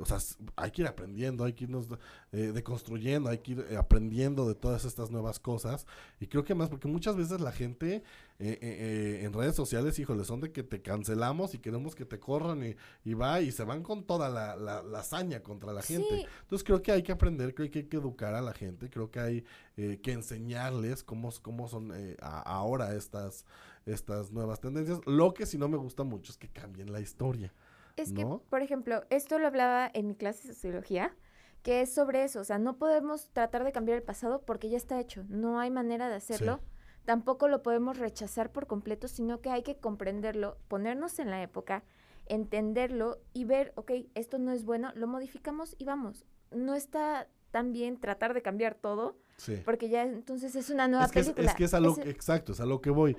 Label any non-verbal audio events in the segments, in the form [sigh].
o sea, hay que ir aprendiendo, hay que irnos eh, deconstruyendo, hay que ir aprendiendo de todas estas nuevas cosas. Y creo que más, porque muchas veces la gente en redes sociales, híjole, son de que te cancelamos y queremos que te corran y, va y se van con toda la, la, hazaña contra la gente. Entonces creo que hay que aprender, creo que hay que educar a la gente, creo que hay que enseñarles cómo, cómo son ahora estas estas nuevas tendencias. Lo que sí no me gusta mucho es que cambien la historia. Es que, por ejemplo, esto lo hablaba en mi clase de sociología, que es sobre eso, o sea, no podemos tratar de cambiar el pasado porque ya está hecho, no hay manera de hacerlo. Tampoco lo podemos rechazar por completo, sino que hay que comprenderlo, ponernos en la época, entenderlo y ver, ok, esto no es bueno, lo modificamos y vamos. No está tan bien tratar de cambiar todo, porque ya entonces es una nueva es que película. Es, que es a lo exacto, es a lo que voy.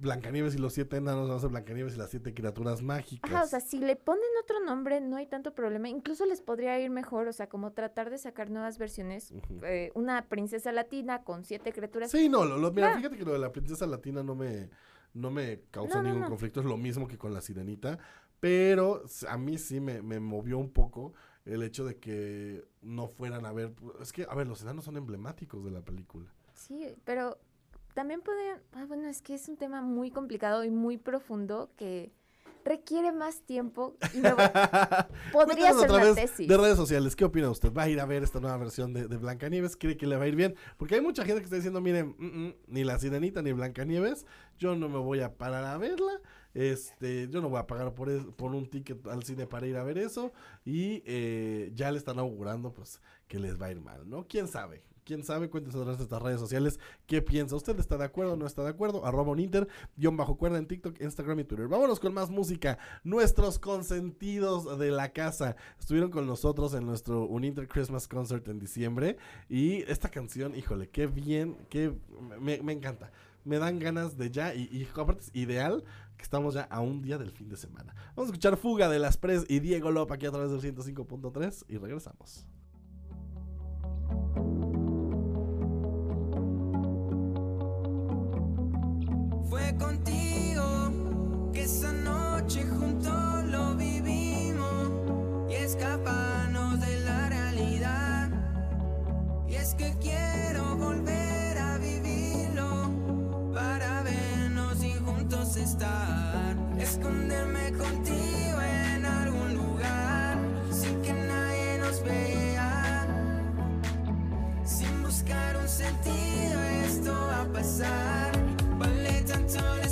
Blancanieves y los siete enanos, ser Blancanieves y las siete criaturas mágicas. Ajá, o sea, si le ponen otro nombre no hay tanto problema. Incluso les podría ir mejor, o sea, como tratar de sacar nuevas versiones. Eh, una princesa latina con siete criaturas. Sí, no, lo, mira, fíjate que lo de la princesa latina no me, no me causa ningún conflicto. Es lo mismo que con la sirenita. Pero a mí sí me, me movió un poco el hecho de que no fueran a ver. Es que, a ver, los enanos son emblemáticos de la película. Sí, pero también pueden. Ah, bueno, es que es un tema muy complicado y muy profundo que requiere más tiempo y [laughs] podría ser una tesis. De redes sociales, ¿qué opina usted? ¿Va a ir a ver esta nueva versión de, de Blancanieves? ¿Cree que le va a ir bien? Porque hay mucha gente que está diciendo, miren, mm, mm, ni la Sirenita ni Blancanieves, yo no me voy a parar a verla. Este, yo no voy a pagar por, por un ticket al cine para ir a ver eso. Y eh, ya le están augurando, pues, que les va a ir mal, ¿no? ¿Quién sabe? quién sabe, cuéntenos en nuestras redes sociales qué piensa. ¿Usted está de acuerdo no está de acuerdo? Arroba un inter, guion bajo cuerda en TikTok, Instagram y Twitter. Vámonos con más música. Nuestros consentidos de la casa estuvieron con nosotros en nuestro Uninter Christmas Concert en diciembre. Y esta canción, híjole, qué bien, qué me, me encanta. Me dan ganas de ya, y, y aparte es ideal que estamos ya a un día del fin de semana. Vamos a escuchar Fuga de las Pres y Diego Lop aquí a través del 105.3 y regresamos. Fue contigo que esa noche juntos lo vivimos y escaparnos de la realidad. Y es que quiero estar. Esconderme contigo en algún lugar sin que nadie nos vea. Sin buscar un sentido, esto va a pasar. Mi cuerpo te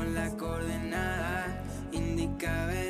suplica para yo ponerme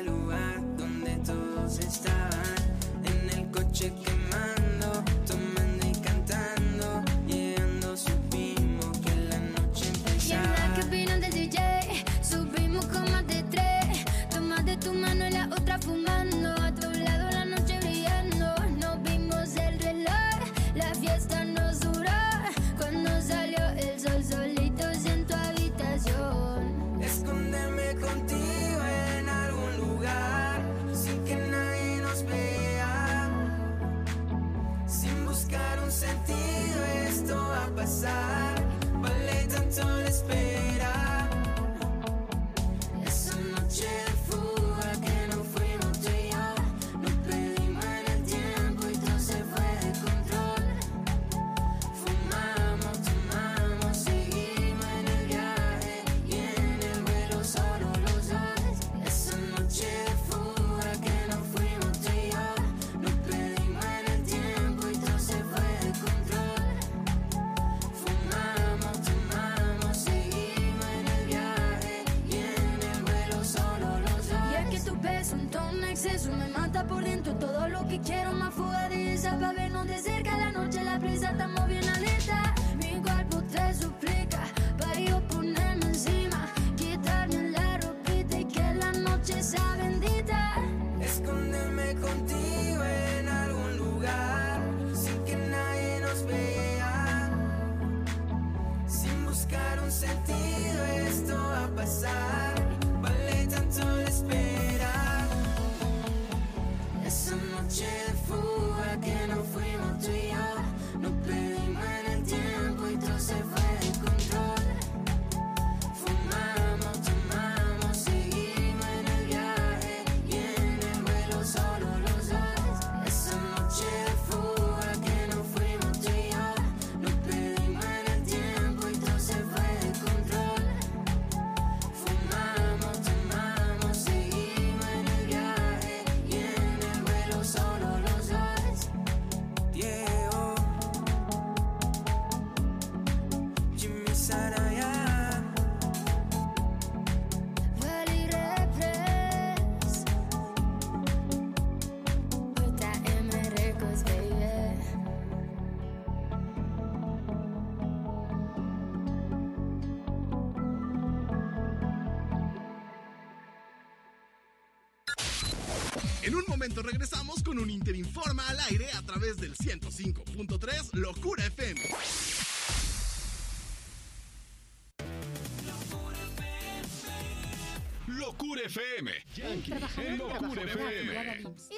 Interinforma al aire a través del 105.3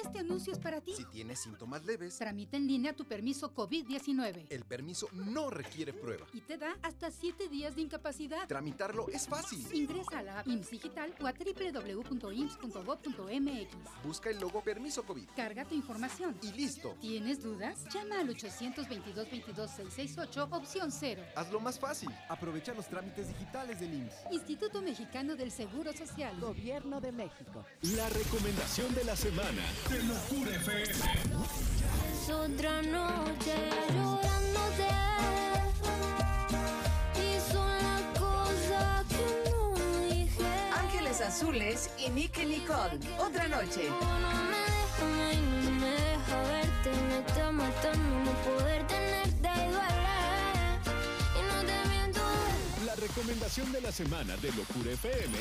Este anuncio es para ti. Si tienes síntomas leves, Tramita en línea tu permiso COVID-19 el permiso no requiere prueba. y te da hasta 7 días de incapacidad. Tramitarlo es fácil. Ingresa a la app IMSS Digital o a www.ims.gov.mx. Busca el logo Permiso COVID Carga tu información. y listo. ¿Tienes dudas? Llama al 822-22-668, opción 0. Hazlo más fácil. Aprovecha los trámites digitales del IMSS. Instituto Mexicano del Seguro Social. Gobierno de México. La recomendación de la semana de Locura FM. Es otra noche llorándote. Son las cosas que no dije. Ángeles Azules y Nicky Nicole. Otra noche. No me deja, no me deja verte. Me está matando no poder tenerte y duele. Y no te miento. La recomendación de la semana de Locura FM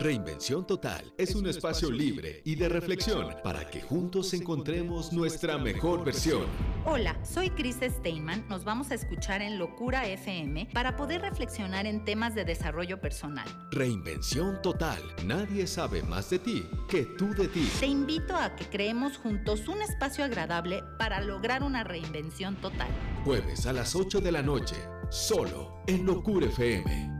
Reinvención Total es un espacio libre y de reflexión para que juntos encontremos nuestra mejor versión. Hola, soy Chris Steinman. Nos vamos a escuchar en Locura FM para poder reflexionar en temas de desarrollo personal. Reinvención Total. Nadie sabe más de ti que tú de ti. Te invito a que creemos juntos un espacio agradable para lograr una reinvención total. Jueves a las 8 de la noche, solo en Locura FM.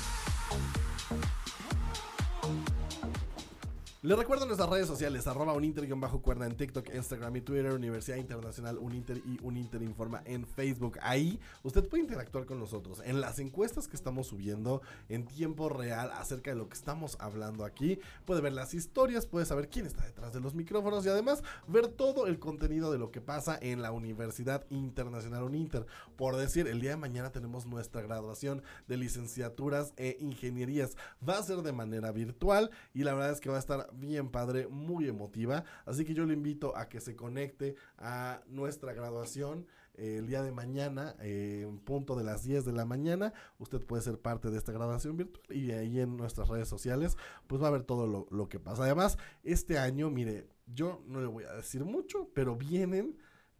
Les recuerdo nuestras redes sociales, arroba uninter-cuerda en TikTok, Instagram y Twitter, Universidad Internacional Uninter y Uninter Informa en Facebook. Ahí usted puede interactuar con nosotros en las encuestas que estamos subiendo en tiempo real acerca de lo que estamos hablando aquí. Puede ver las historias, puede saber quién está detrás de los micrófonos y además ver todo el contenido de lo que pasa en la Universidad Internacional Uninter. Por decir, el día de mañana tenemos nuestra graduación de licenciaturas e ingenierías. Va a ser de manera virtual y la verdad es que va a estar bien padre, muy emotiva. Así que yo le invito a que se conecte a nuestra graduación eh, el día de mañana, eh, punto de las 10 de la mañana. Usted puede ser parte de esta graduación virtual y ahí en nuestras redes sociales, pues va a ver todo lo, lo que pasa. Además, este año, mire, yo no le voy a decir mucho, pero vienen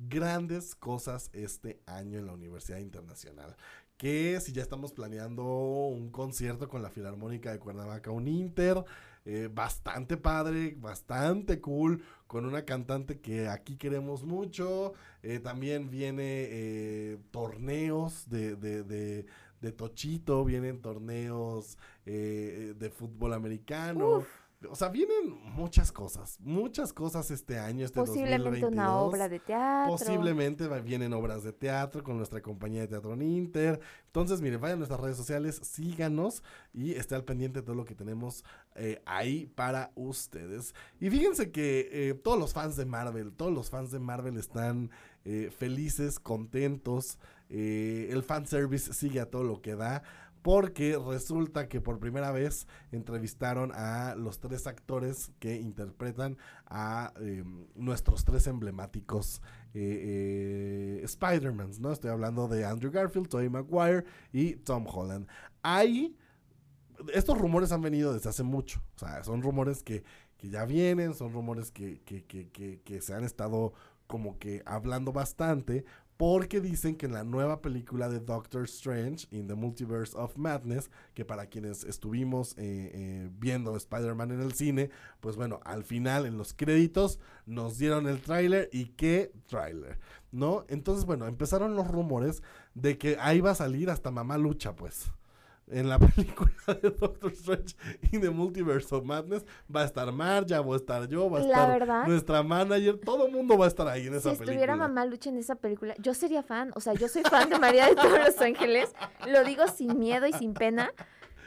grandes cosas este año en la Universidad Internacional. Que si ya estamos planeando un concierto con la Filarmónica de Cuernavaca, un Inter, eh, bastante padre, bastante cool, con una cantante que aquí queremos mucho. Eh, también viene eh, torneos de, de, de, de Tochito, vienen torneos eh, de fútbol americano. O sea, vienen muchas cosas, muchas cosas este año, este Posiblemente una 2022. obra de teatro. Posiblemente vienen obras de teatro con nuestra compañía de Teatro Inter. Entonces, mire, vayan a nuestras redes sociales, síganos y esté al pendiente de todo lo que tenemos eh, ahí para ustedes. Y fíjense que eh, todos los fans de Marvel, todos los fans de Marvel están eh, felices, contentos. eh, el fanservice sigue a todo lo que da. Porque resulta que por primera vez entrevistaron a los tres actores que interpretan a eh, nuestros tres emblemáticos eh, eh, Spider-Man, ¿no? Estoy hablando de Andrew Garfield, Tobey Maguire y Tom Holland. Hay estos rumores han venido desde hace mucho. O sea, son rumores que, que ya vienen, son rumores que, que, que, que se han estado como que hablando bastante. Porque dicen que en la nueva película de Doctor Strange, in the Multiverse of Madness, que para quienes estuvimos eh, eh, viendo Spider-Man en el cine, pues bueno, al final en los créditos nos dieron el tráiler y qué tráiler, ¿no? Entonces, bueno, empezaron los rumores de que ahí va a salir hasta Mamá Lucha, pues en la [laughs] película de Doctor Strange y The Multiverse of Madness va a estar Marja, voy a estar yo, va a La estar verdad. nuestra manager, todo el mundo va a estar ahí en Si esa estuviera película. Mamá Lucha en esa película, yo sería fan. O sea, yo soy fan de María de todos los ángeles. Lo digo sin miedo y sin pena.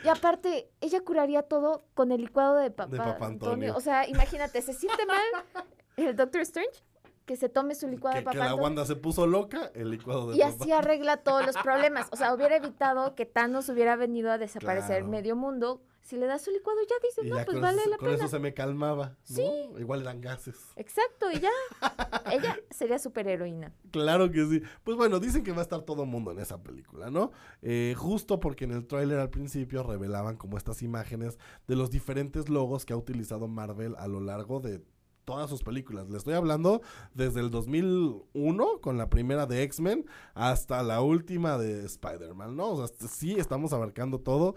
Y aparte, ella curaría todo con el licuado de papá, De Papá Antonio. O sea, imagínate, se siente mal el Doctor Strange que se tome su licuado que, de que papá la Antonio. Wanda se puso loca, el licuado de Y papá. así arregla todos los problemas. O sea, hubiera evitado que Thanos hubiera venido a desaparecer Claro. medio mundo. Si le das su licuado, ya dices, Y no, ya pues con, vale eso, la con pena. eso se me calmaba. ¿no? Sí. Igual eran gases. Exacto, y ya. [laughs] Ella sería superheroína. Claro que sí. Pues bueno, dicen que va a estar todo mundo en esa película, ¿no? Eh, justo porque en el tráiler al principio revelaban como estas imágenes de los diferentes logos que ha utilizado Marvel a lo largo de todas sus películas. Le estoy hablando desde el 2001 con la primera de X-Men hasta la última de Spider-Man, ¿no? O sea, sí estamos abarcando todo.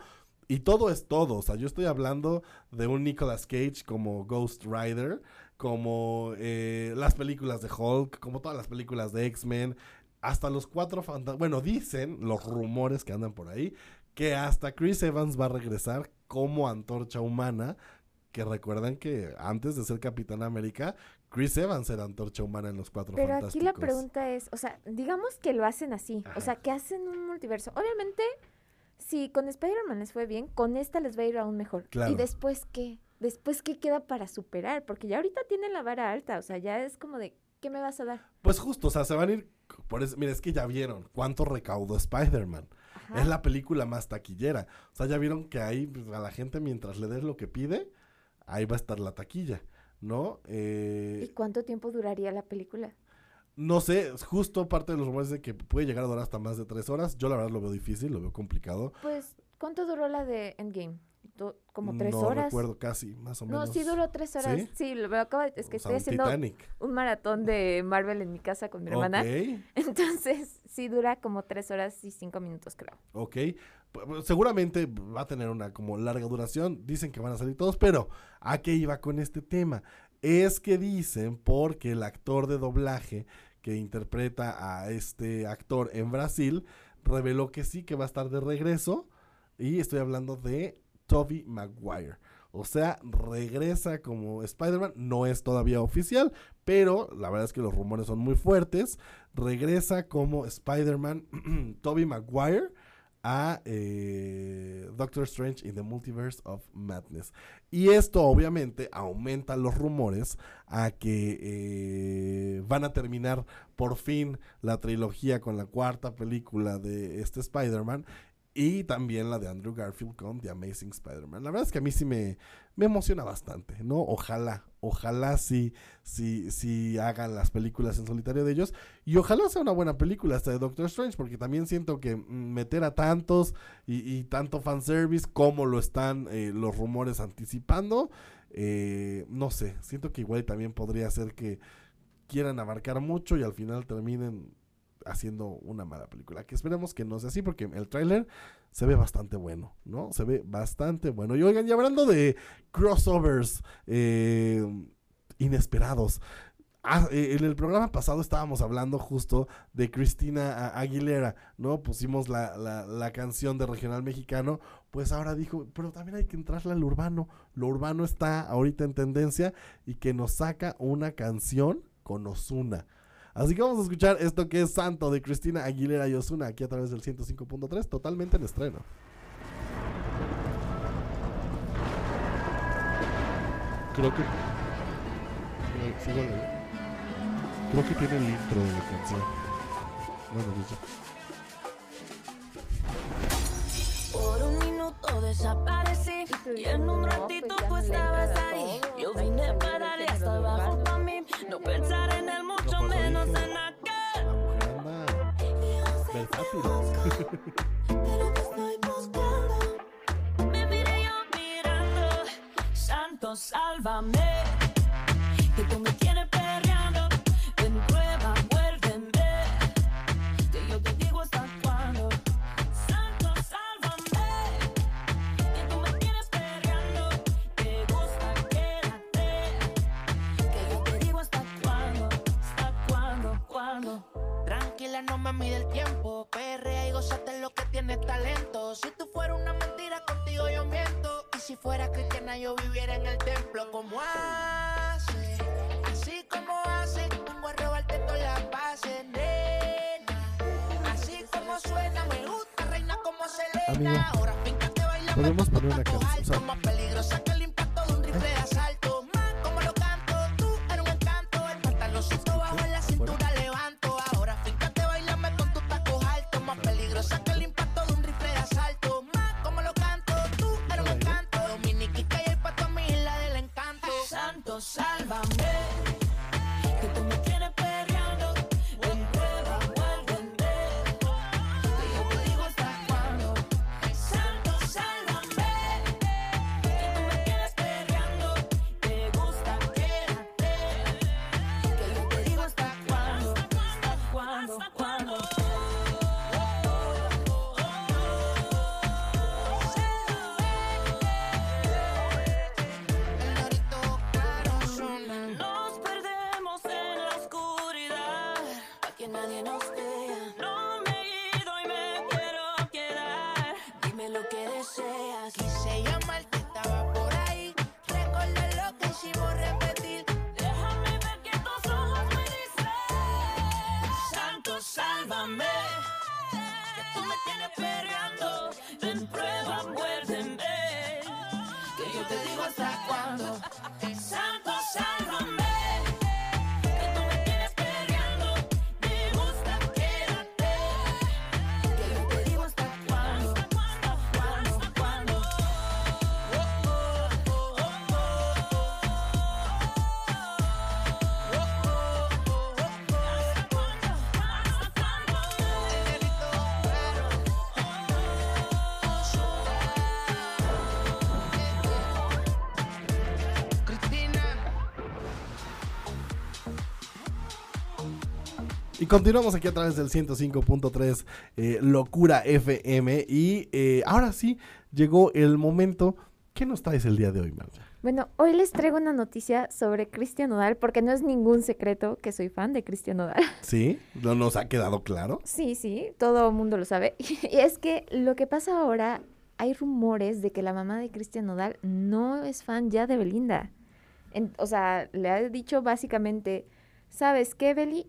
Y todo es todo. O sea, yo estoy hablando de un Nicolas Cage como Ghost Rider, como eh, las películas de Hulk, como todas las películas de X-Men, hasta los cuatro fantasmas. Bueno, dicen los rumores que andan por ahí que hasta Chris Evans va a regresar como antorcha humana. Que recuerdan que antes de ser Capitán América, Chris Evans era antorcha humana en los cuatro Pero aquí la pregunta es, o sea, digamos que lo hacen así, o sea, que hacen un multiverso. Obviamente, si con Spider-Man les fue bien, con esta les va a ir aún mejor. Claro. ¿Y después qué? ¿Después qué queda para superar? Porque ya ahorita tienen la vara alta, o sea, ya es como de, ¿qué me vas a dar? Pues justo, o sea, se van a ir. Por eso, mira, es que ya vieron cuánto recaudó Spider-Man. Ajá. Es la película más taquillera. O sea, ya vieron que ahí pues, a la gente mientras le des lo que pide, ahí va a estar la taquilla, ¿no? Eh, ¿Y cuánto tiempo duraría la película? no sé, justo parte de los rumores de que puede llegar a durar hasta más de tres horas. Yo la verdad lo veo difícil, lo veo complicado. Pues, ¿cuánto duró la de Endgame? ¿Como tres no horas? recuerdo casi, más o No, menos. sí duró tres horas. ¿Sí? ¿Sí? lo acabo de- es que O sea, estoy un haciendo Titanic. un maratón de Marvel en mi casa con mi hermana. Ok. [laughs] Entonces, sí dura como tres horas y cinco minutos, creo. Ok. Seguramente va a tener una como larga duración. Dicen que van a salir todos, pero ¿a qué iba con este tema? Es que dicen porque el actor de doblaje que interpreta a este actor en Brasil reveló que sí, que va a estar de regreso. Y estoy hablando de Toby Maguire. O sea, regresa como Spider-Man. No es todavía oficial, pero la verdad es que los rumores son muy fuertes. Regresa como Spider-Man [clears throat] Toby Maguire a eh, Doctor Strange in the Multiverse of Madness. Y esto obviamente aumenta los rumores a que eh, van a terminar por fin la trilogía con la cuarta película de este Spider-Man. Y también la de Andrew Garfield con The Amazing Spider-Man. La verdad es que a mí sí me, me emociona bastante, ¿no? Ojalá, ojalá sí, sí, sí hagan las películas en solitario de ellos. Y ojalá sea una buena película esta de Doctor Strange, porque también siento que mm, meter a tantos y, y tanto fanservice como lo están eh, los rumores anticipando, eh, no sé, siento que igual también podría ser que quieran abarcar mucho y al final terminen haciendo una mala película. Que esperemos que no sea así, porque el tráiler se ve bastante bueno, ¿no? Se ve bastante bueno. Y oigan, y hablando de crossovers eh, inesperados. Ah, eh, en el programa pasado estábamos hablando justo de Cristina Aguilera, ¿no? Pusimos la, la, la canción de Regional Mexicano, pues ahora dijo, pero también hay que entrarle al urbano. Lo urbano está ahorita en tendencia y que nos saca una canción con Osuna. Así que vamos a escuchar esto que es Santo de Cristina Aguilera y Osuna aquí a través del 105.3, totalmente en estreno. Creo que. eh, sígale. Creo que tiene el intro de la canción. Bueno, pues ya. desaparecí y en un ratito tú estabas ahí. Yo vine para darle hasta abajo pa' mí, no pensar Me miré yo mirando, santo sálvame, no me mide el tiempo. Perrea y gozate lo que tienes talento. Si tú fueras una mentira, contigo yo miento. Y si fuera cristiana, yo viviera en el templo. como hace? Así como hace, vengo a robarte todas las bases, nena. Así como suena, me gusta, reina como Selena. Amigo, Ahora fíjate, baila podemos poner una canción. o sea, más peligrosa que el impacto de un rifle Santo, Y continuamos aquí a través del 105.3 eh, Locura FM. Y eh, ahora sí, llegó el momento. ¿Qué nos traes el día de hoy, Marja? Bueno, hoy les traigo una noticia sobre Cristian Nodal, porque no es ningún secreto que soy fan de Cristian Nodal. [laughs] ¿Sí? ¿No nos ha quedado claro? Sí, sí, todo el mundo lo sabe. [laughs] Y es que lo que pasa ahora, hay rumores de que la mamá de Cristian Nodal no es fan ya de Belinda. En- o sea, le ha dicho básicamente, ¿sabes qué, Beli?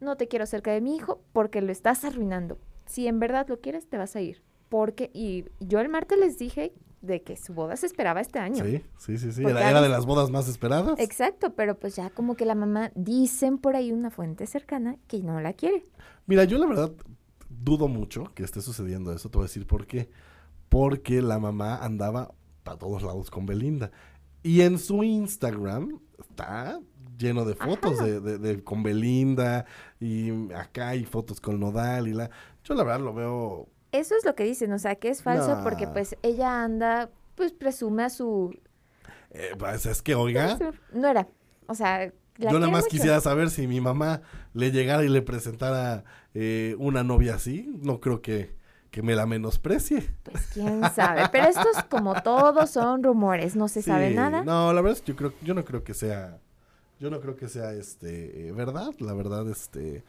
No te quiero cerca de mi hijo porque lo estás arruinando. Si en verdad lo quieres, te vas a ir. Porque, y yo el martes les dije de que su boda se esperaba este año. Sí, sí, sí, sí. Porque Era, era de las bodas más esperadas. Exacto, pero pues ya como que la mamá, dicen por ahí una fuente cercana que no la quiere. Mira, yo la verdad dudo mucho que esté sucediendo eso. Te voy a decir por qué. Porque la mamá andaba para todos lados con Belinda. Y en su Instagram está lleno de fotos de, de- de- con Belinda. Y acá hay fotos con Nodal y la... Yo la verdad lo veo... Eso es lo que dicen, o sea, que es falso porque pues ella anda, pues presume a su... eh, pues es que, oiga, No era, o sea... la yo nada más mucho. quisiera saber si mi mamá le llegara y le presentara eh, una novia así. No creo que, que me la menosprecie. Pues quién sabe, pero estos como todos son rumores, no se sabe nada. No, la verdad es que yo creo, yo no creo que sea, yo no creo que sea este eh, verdad, la verdad, este,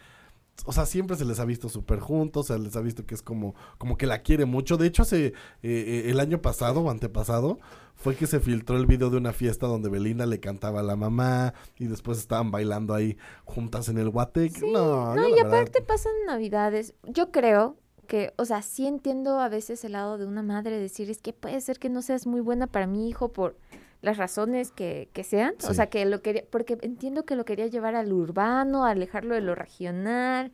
o sea, siempre se les ha visto súper juntos, se les ha visto que es como, como que la quiere mucho. De hecho, hace eh, eh, el año pasado o antepasado fue que se filtró el video de una fiesta donde Belinda le cantaba a la mamá y después estaban bailando ahí juntas en el Guatec. no, No, yo y verdad- aparte pasan navidades. Yo creo que, o sea, sí entiendo a veces el lado de una madre decir, es que puede ser que no seas muy buena para mi hijo por las razones que, que sean. O sea, que lo quería, porque entiendo que lo quería llevar al urbano, alejarlo de lo regional,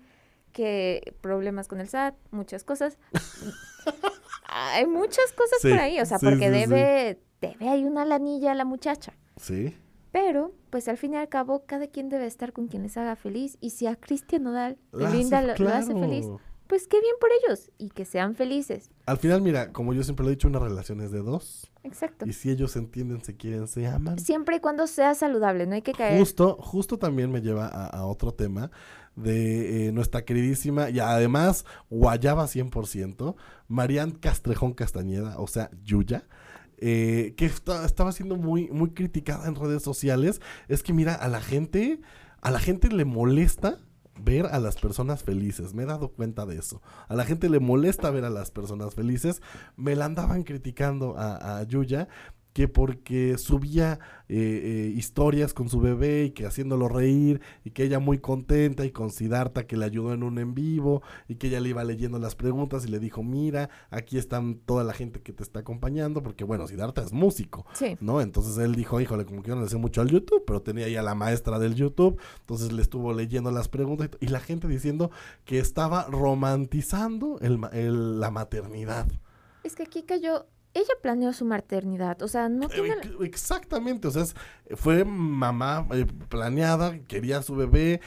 que problemas con el SAT, muchas cosas. [laughs] hay muchas cosas Sí, por ahí, o sea, sí, porque debe, debe hay una lanilla a la muchacha. Sí. Pero, pues al fin y al cabo, cada quien debe estar con quien les haga feliz. Y si a Cristian Nodal, Linda lo, lo hace feliz. Pues qué bien por ellos. Y que sean felices. Al final, mira, como yo siempre lo he dicho, una relación es de dos. Exacto. Y si ellos se entienden, se quieren, se aman. Siempre y cuando sea saludable, no hay que caer. Justo, justo también me lleva a, a otro tema de eh, nuestra queridísima y además guayaba 100%, Marian Castrejón Castañeda, o sea, Yuya, eh, que esta- estaba siendo muy, muy criticada en redes sociales. Es que mira, a la gente, a la gente le molesta ver a las personas felices. Me he dado cuenta de eso. A la gente le molesta ver a las personas felices. Me la andaban criticando a, a Yuya que porque subía eh, eh, historias con su bebé y que haciéndolo reír y que ella muy contenta y con Siddhartha que le ayudó en un en vivo y que ella le iba leyendo las preguntas y le dijo, mira, aquí están toda la gente que te está acompañando porque bueno, Siddhartha es músico, Sí. ¿no? Entonces él dijo, híjole, como que yo no le sé mucho al YouTube, pero tenía ahí a la maestra del YouTube, entonces le estuvo leyendo las preguntas y, la gente diciendo que estaba romantizando el ma- el- la maternidad. Es que aquí cayó. Ella planeó su maternidad. O sea, no tiene. la- Ex- Exactamente, o sea, es- fue mamá eh, planeada, quería a su bebé,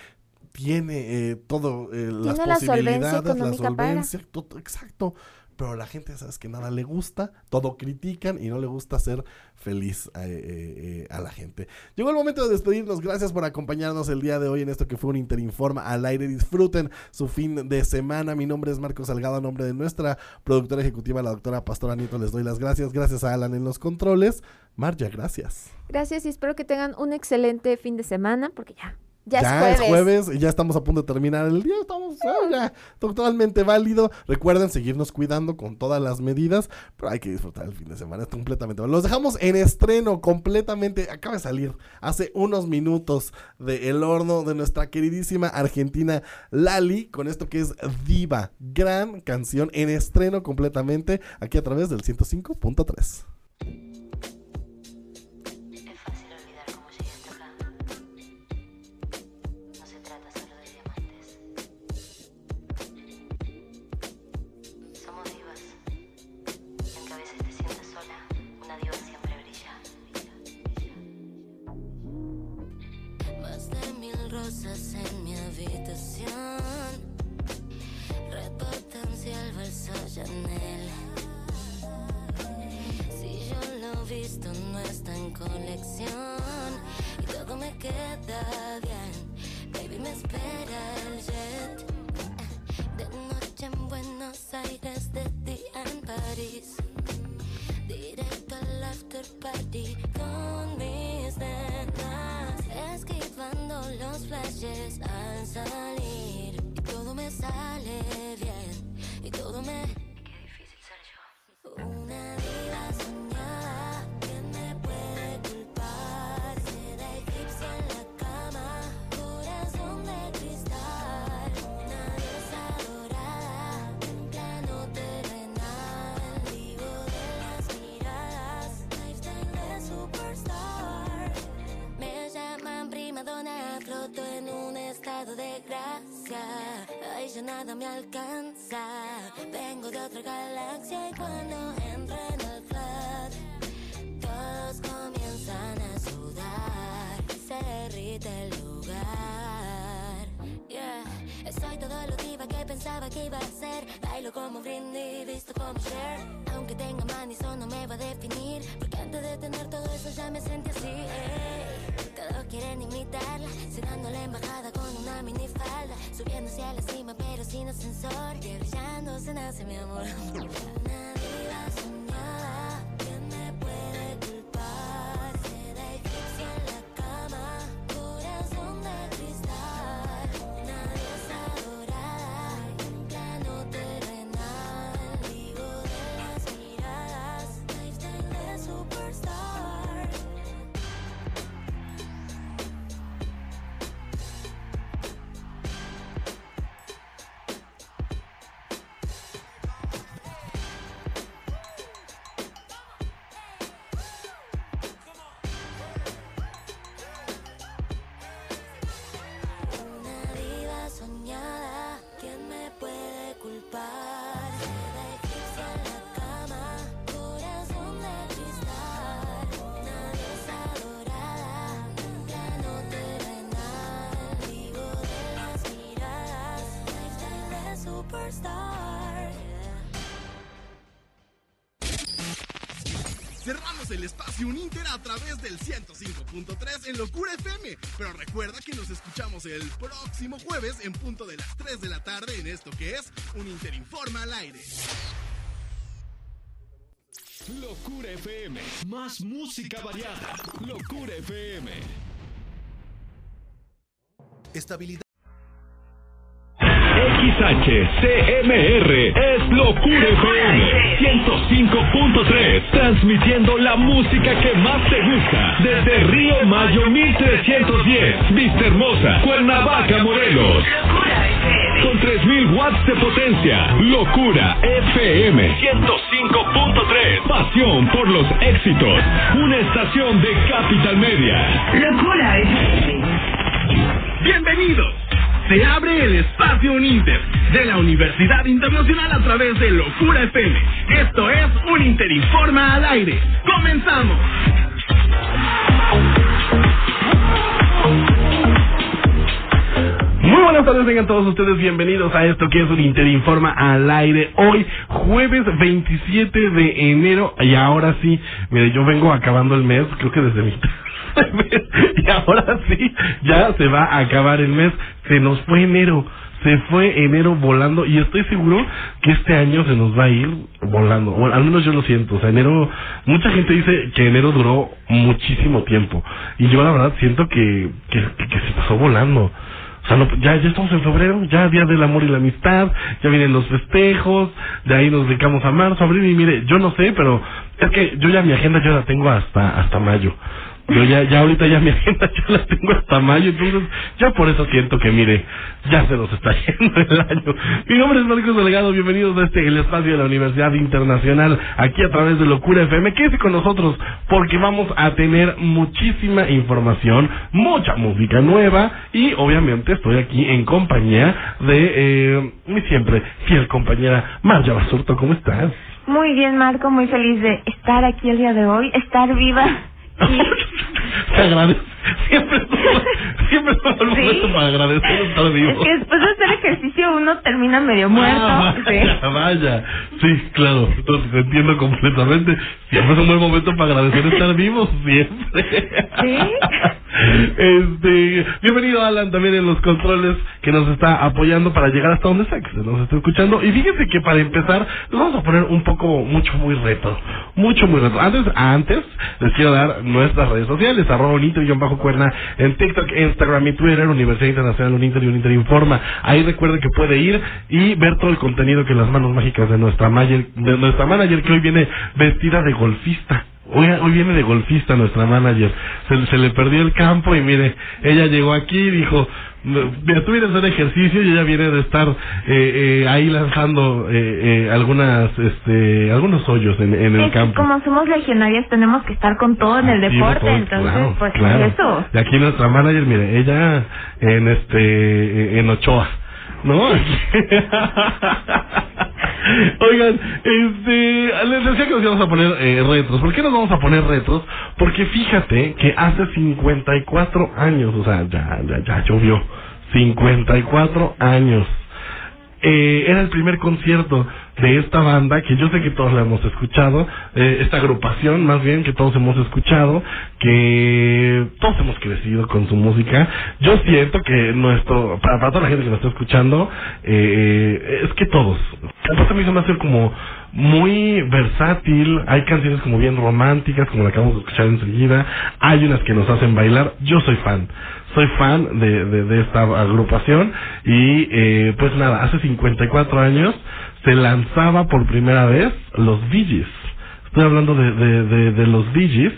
tiene eh, todo eh, las Tiene la solvencia posibilidades, la económica para. solvencia, to- exacto. Pero la gente, sabes que nada le gusta, todo critican y no le gusta ser feliz eh, eh, eh, a la gente. Llegó el momento de despedirnos. Gracias por acompañarnos el día de hoy en esto que fue un Interinforma al aire. Disfruten su fin de semana. Mi nombre es Marco Salgado, a nombre de nuestra productora ejecutiva, la doctora Pastora Nieto. Les doy las gracias. Gracias a Alan en los controles. Marja, gracias. Gracias y espero que tengan un excelente fin de semana porque ya. Ya, es jueves y ya estamos a punto de terminar el día. Estamos ah, ya, totalmente válido. Recuerden seguirnos cuidando con todas las medidas, pero hay que disfrutar el fin de semana. Es completamente válido. Los dejamos en estreno completamente. Acaba de salir hace unos minutos de El Horno de nuestra queridísima argentina Lali con esto que es Diva. Gran canción en estreno completamente aquí a través del 105.3. Bailo como Britney, visto como Cher. Aunque tenga man, eso no me va a definir. Porque antes de tener todo eso ya me sentí así. ey. Todos quieren imitarla, cenando la embajada con una minifalda. Subiendo hacia la cima, pero sin ascensor. Que brillando se nace mi amor. [laughs] en Locura FM. Pero recuerda que nos escuchamos el próximo jueves en punto de las 3 de la tarde en esto que es Uninter Informa al aire. Locura FM. Más música variada. Locura FM. Estabilidad. XHCMR es Locura FM 105.3, transmitiendo la música que más te gusta desde Río Mayo 1310, Vista Hermosa, Cuernavaca, Morelos. Con 3000 watts de potencia, Locura FM 105.3, pasión por los éxitos, una estación de Capital Media. Locura Bienvenidos. Se abre el espacio Uninter de la Universidad Internacional a través de Locura FM. Esto es un Interinforma al aire. ¡Comenzamos! Muy buenas tardes, vengan todos ustedes bienvenidos a esto que es un Interinforma al aire. Hoy, jueves 27 de enero, y ahora sí, mire, yo vengo acabando el mes, creo que desde [laughs] y ahora sí, ya se va a acabar el mes. Se nos fue enero, se fue enero volando y estoy seguro que este año se nos va a ir volando. Bueno, al menos yo lo siento. O sea, enero, mucha gente dice que enero duró muchísimo tiempo y yo la verdad siento que, que, que- que se pasó volando. O sea, no, ya, ya estamos en febrero, ya Día del Amor y la Amistad, ya vienen los festejos, de ahí nos dedicamos a marzo, abril, y mire, yo no sé, pero es que yo ya mi agenda yo la tengo hasta hasta mayo. Yo ya, ya ahorita ya mi agenda [laughs] yo la tengo hasta mayo, entonces ya por eso siento que mire, ya se nos está [laughs] yendo el año. Mi nombre es Marcos Delgado, bienvenidos a este el espacio de la Universidad Internacional, aquí a través de Locura FM. Quédese con nosotros porque vamos a tener muchísima información, mucha música nueva y obviamente estoy aquí en compañía de eh, mi siempre fiel compañera Marja Basurto, ¿cómo estás? Muy bien, Marco, muy feliz de estar aquí el día de hoy, estar viva. Te agradezco. Siempre tomo, [laughs] siempre tomo el Sí. momento para agradecer estar vivo. Es que después de hacer ejercicio uno termina medio muerto. Ah, vaya, sí. vaya. Sí, claro, entonces entiendo completamente. Siempre es un buen momento para agradecer estar vivos, siempre. Sí. [laughs] Este, bienvenido Alan también en los controles que nos está apoyando para llegar hasta donde sea que se nos está escuchando. Y fíjense que para empezar, nos vamos a poner un poco, mucho, muy reto. Mucho, muy reto. Antes, antes, les quiero dar nuestras redes sociales, arroba uniter y bajo cuerna en TikTok, Instagram y Twitter, Universidad Internacional Uninter y Uninter Informa. Ahí recuerden que puede ir y ver todo el contenido que las manos mágicas de nuestra manager, de nuestra manager que hoy viene vestida de golfista. Hoy, hoy viene de golfista nuestra manager. Se, se le perdió el campo y mire, ella llegó aquí y dijo, mira, tú vienes a hacer ejercicio y ella viene de estar eh, eh, ahí lanzando eh, eh, algunas, este, algunos hoyos en, en el Es campo. como somos legionarias tenemos que estar con todo en el deporte, entonces claro, pues claro. eso. Y aquí nuestra manager, mire, ella en este, en Ochoa, ¿no? [laughs] Oigan, este, les decía que nos íbamos a poner eh, retros. ¿Por qué nos vamos a poner retros? Porque fíjate que hace 54 años, o sea, ya, ya, ya llovió. 54 años. Eh, era el primer concierto de esta banda que yo sé que todos la hemos escuchado, eh, esta agrupación más bien que todos hemos escuchado, que todos hemos crecido con su música. Yo siento que nuestro, para, para toda la gente que nos está escuchando, eh, es que todos, aparte a mí se me hace como muy versátil, hay canciones como bien románticas, como la acabamos de escuchar enseguida, hay unas que nos hacen bailar, yo soy fan soy fan de, de, de esta agrupación y eh, pues nada, hace 54 años se lanzaba por primera vez los Gees. Estoy hablando de, de, los Gees,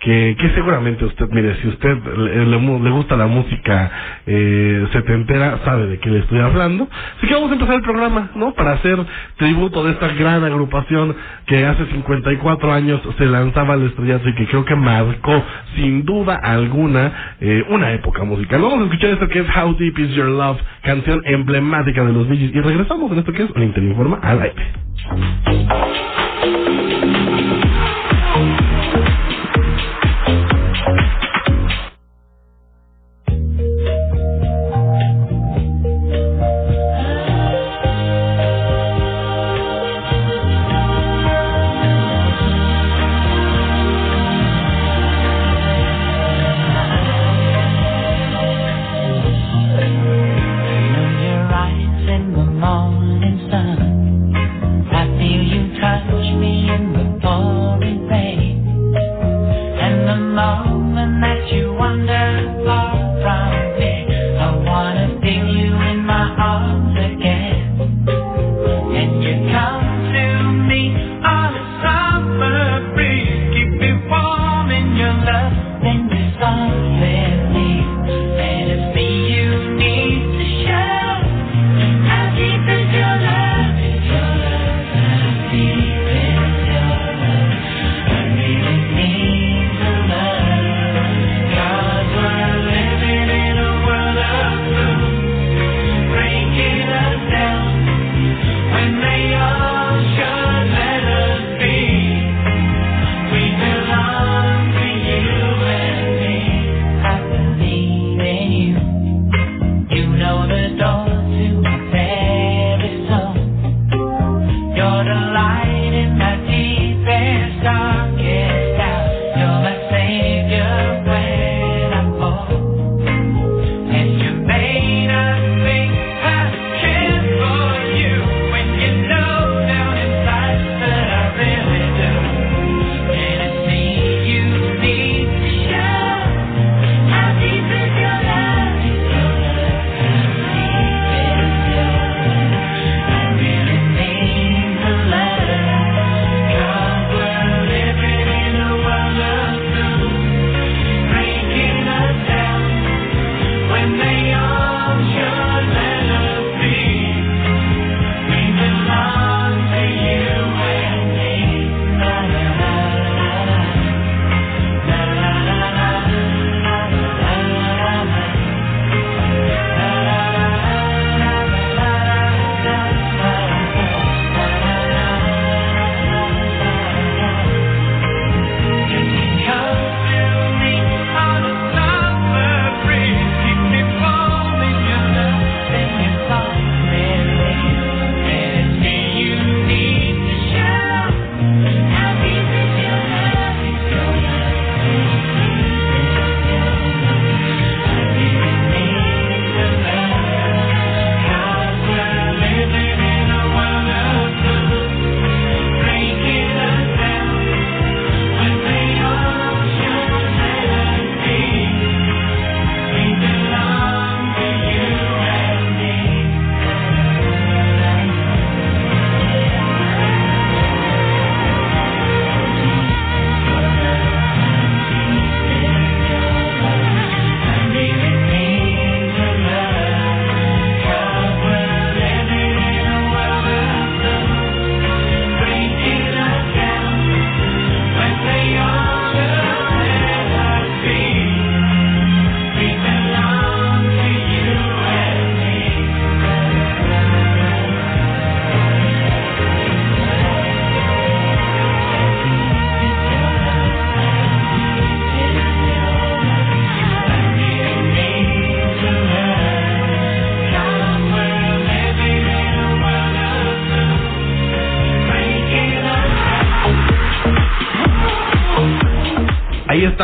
que, que seguramente usted, mire, si usted le, le le gusta la música eh, setentera, sabe de qué le estoy hablando. Así que vamos a empezar el programa, ¿no? Para hacer tributo de esta gran agrupación que hace 54 años se lanzaba al estrellato y que creo que marcó, sin duda alguna, eh, una época musical. Vamos a escuchar esto que es How Deep Is Your Love, canción emblemática de los Gees. Y regresamos en esto que es un Interinforma al aire.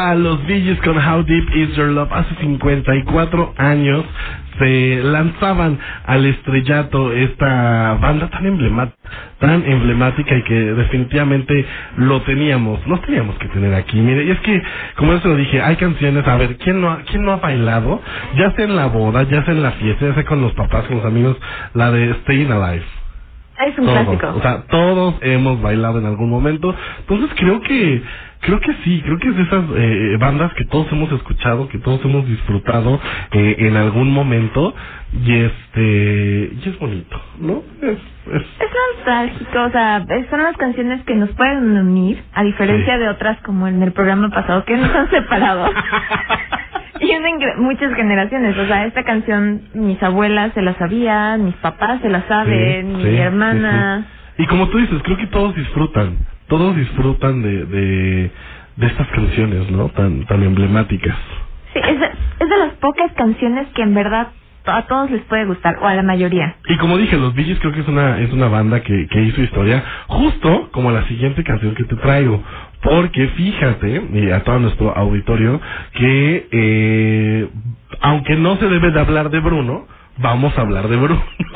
Está, los Bee con How Deep Is Your Love. Hace 54 años se lanzaban al estrellato esta banda tan emblemática, tan emblemática y que definitivamente lo teníamos, los teníamos que tener aquí. Mire, y es que, como yo se lo dije, hay canciones, a ver, ¿quién no, ha- quién no ha bailado? Ya sea en la boda, ya sea en la fiesta, ya sea con los papás, con los amigos, la de Staying Alive. Es un Todos, clásico. O sea, todos hemos bailado en algún momento. Entonces creo que creo que sí, creo que es de esas eh, bandas que todos hemos escuchado, que todos hemos disfrutado eh, en algún momento y este y es bonito, ¿no? Es, es Es nostálgico, o sea, son las canciones que nos pueden unir, a diferencia de otras como en el programa pasado, que nos han [laughs] separado. [laughs] y unen gre- muchas generaciones, o sea, esta canción mis abuelas se la sabían, mis papás se la saben, mi sí, hermana... Y como tú dices, creo que todos disfrutan, todos disfrutan de de, de estas canciones, ¿no? Tan tan emblemáticas. Sí, es de, es de las pocas canciones que en verdad a todos les puede gustar, o a la mayoría. Y como dije, los Gees creo que es una es una banda que, que hizo historia, justo como la siguiente canción que te traigo. Porque fíjate, y a todo nuestro auditorio, que eh, aunque no se debe de hablar de Bruno, vamos a hablar de Bruno. [laughs]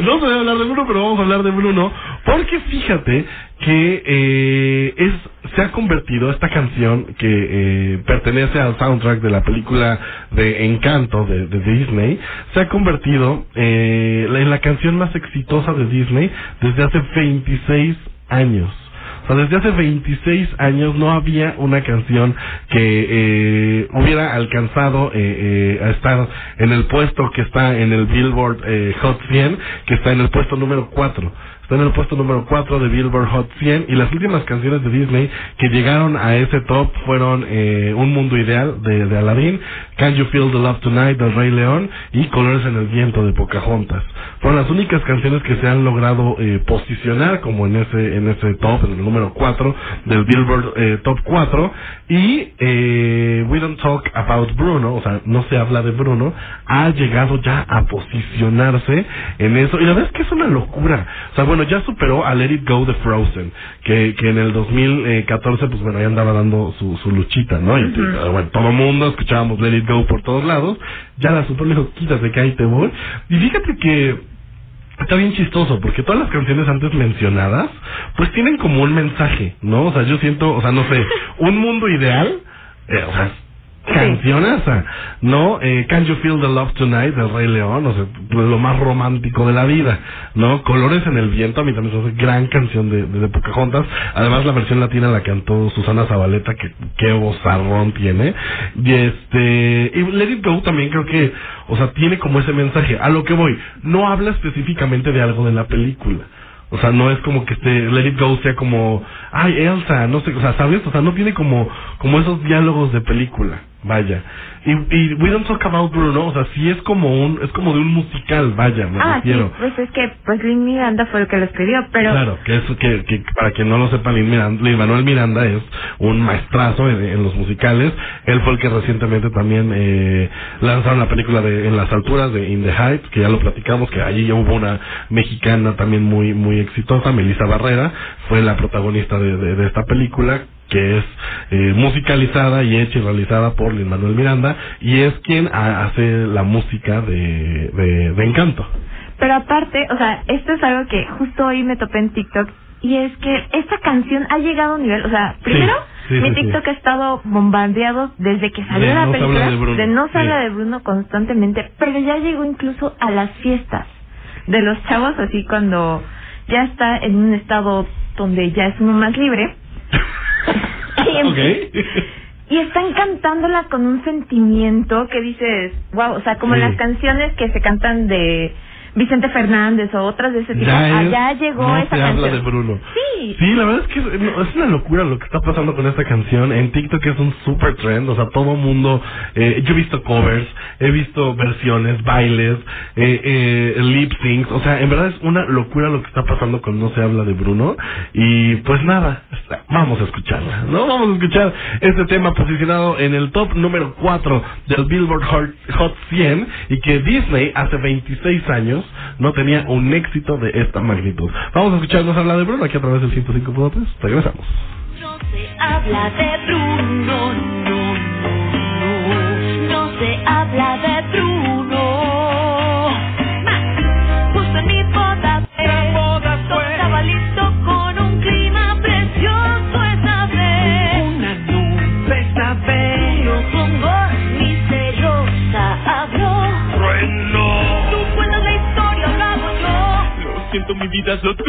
no se debe hablar de Bruno, pero vamos a hablar de Bruno. Porque fíjate que eh, es se ha convertido esta canción que eh, pertenece al soundtrack de la película de Encanto de, Disney se ha convertido eh, en la canción más exitosa de Disney desde hace 26 años. O sea, desde hace 26 años no había una canción que eh, hubiera alcanzado eh, eh, a estar en el puesto que está en el Billboard eh, Hot 100, que está en el puesto número 4. Está en el puesto número 4 de Billboard Hot 100 y las últimas canciones de Disney que llegaron a ese top fueron eh, Un Mundo Ideal de, de Aladdin, Can You Feel the Love Tonight del Rey León y Colores en el Viento de Pocahontas. Fueron las únicas canciones que se han logrado eh, posicionar como en ese en ese top, en el número 4 del Billboard eh, Top 4 y eh, We Don't Talk About Bruno, o sea, no se habla de Bruno, ha llegado ya a posicionarse en eso y la verdad es que es una locura. Bueno, ya superó a Let It Go de Frozen, que, que en el 2014 pues bueno, ahí andaba dando su, su luchita, ¿no? Y, eh, bueno, todo el mundo escuchábamos Let It Go por todos lados, ya la superó, le dijo, quítate que ahí te voy. Y fíjate que Está bien chistoso porque todas las canciones antes mencionadas pues tienen como un mensaje, ¿no? O sea, yo siento, o sea, no sé, un mundo ideal, eh, o sea, cancionaza, ¿no? Eh, Can You Feel the Love Tonight del Rey León, o sea, lo más romántico de la vida, ¿no? Colores en el viento, a mí también es una gran canción de, Pocahontas, además la versión latina la cantó Susana Zabaleta, que qué vozarrón tiene, y este, y Let It Go también creo que, o sea, tiene como ese mensaje, a lo que voy, no habla específicamente de algo de la película, o sea, no es como que este Let It Go sea como, ay, Elsa, no sé, o sea, ¿sabes? O sea, no tiene como, como esos diálogos de película, vaya. Y, y We Don't Talk About Bruno, o sea, sí es como un, es como de un musical, vaya, me Ah, sí, pues es que pues Lin Miranda fue el que lo escribió, pero... Claro, que es que, que para quien no lo sepa, Lin Miranda, Lin Manuel Miranda es un maestrazo en, en los musicales. Él fue el que recientemente también eh, lanzaron la película de En las alturas de In the Heights, que ya lo platicamos, que allí ya hubo una mexicana también muy muy exitosa, Melissa Barrera, fue la protagonista de, de, de esta película que es eh, musicalizada y hecha y realizada por Lin Manuel Miranda y es quien ha- hace la música de, de, de Encanto. Pero aparte, o sea, esto es algo que justo hoy me topé en TikTok y es que esta canción ha llegado a un nivel, o sea, primero sí, mi sí, TikTok ha estado bombardeado desde que salió De la no película de no se habla de Bruno constantemente, pero ya llegó incluso a las fiestas de los chavos, así cuando ya está en un estado donde ya es uno más libre. Y, están cantándola con un sentimiento que dices, wow, o sea, como Sí. las canciones que se cantan de Vicente Fernández o otras de ese tipo. Ya es- Allá llegó no esa se canción. habla de Bruno. Sí. Sí, la verdad es que es, es una locura lo que está pasando con esta canción. En TikTok es un super trend, o sea, todo mundo, eh, yo he visto covers, he visto versiones, bailes, eh, eh, lip syncs, o sea, en verdad es una locura lo que está pasando con No se habla de Bruno. Y pues nada, vamos a escucharla, ¿no? Vamos a escuchar este tema posicionado en el top número 4 del Billboard Hot, Hot 100 y que Disney hace 26 años no tenía un éxito de esta magnitud. Vamos a escuchar Nos habla de Bruno aquí a través del 105.3. Regresamos. No se habla de Bruno, no, no, no. No se habla de Bruno. Es lo tú.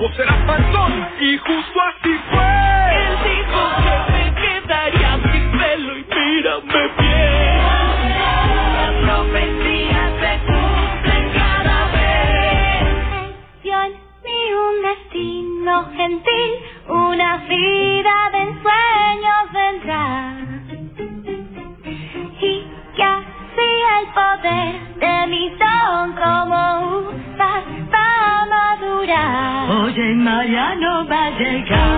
Él dijo será panzón y justo así fue. Mariano va